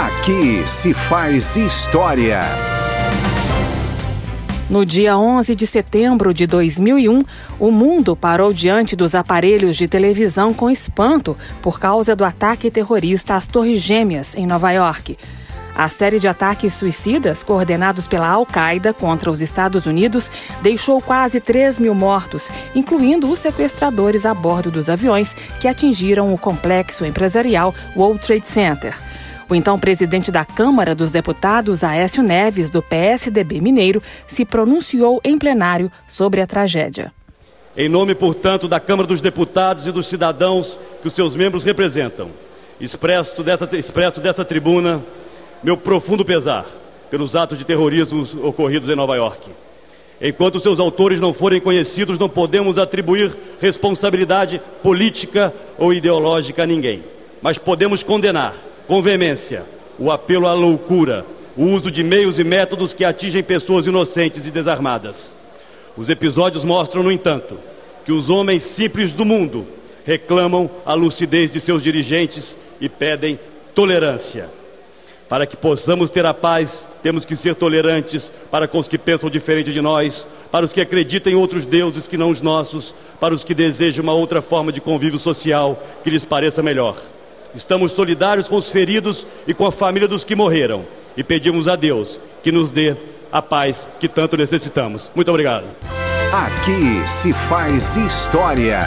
Aqui se faz história. No dia 11 de setembro de 2001, o mundo parou diante dos aparelhos de televisão com espanto por causa do ataque terrorista às Torres Gêmeas, em Nova York. A série de ataques suicidas, coordenados pela Al-Qaeda contra os Estados Unidos, deixou quase 3 mil mortos, incluindo os sequestradores a bordo dos aviões que atingiram o complexo empresarial World Trade Center. O então presidente da Câmara dos Deputados, Aécio Neves, do PSDB Mineiro, se pronunciou em plenário sobre a tragédia. Em nome, portanto, da Câmara dos Deputados e dos cidadãos que os seus membros representam, expresso dessa, expresso dessa tribuna meu profundo pesar pelos atos de terrorismo ocorridos em Nova York. Enquanto seus autores não forem conhecidos, não podemos atribuir responsabilidade política ou ideológica a ninguém. Mas podemos condenar com veemência o apelo à loucura, o uso de meios e métodos que atingem pessoas inocentes e desarmadas. Os episódios mostram, no entanto, que os homens simples do mundo reclamam a lucidez de seus dirigentes e pedem tolerância. Para que possamos ter a paz, temos que ser tolerantes para com os que pensam diferente de nós, para os que acreditam em outros deuses que não os nossos, para os que desejam uma outra forma de convívio social que lhes pareça melhor. Estamos solidários com os feridos e com a família dos que morreram e pedimos a Deus que nos dê a paz que tanto necessitamos. Muito obrigado. Aqui se faz história.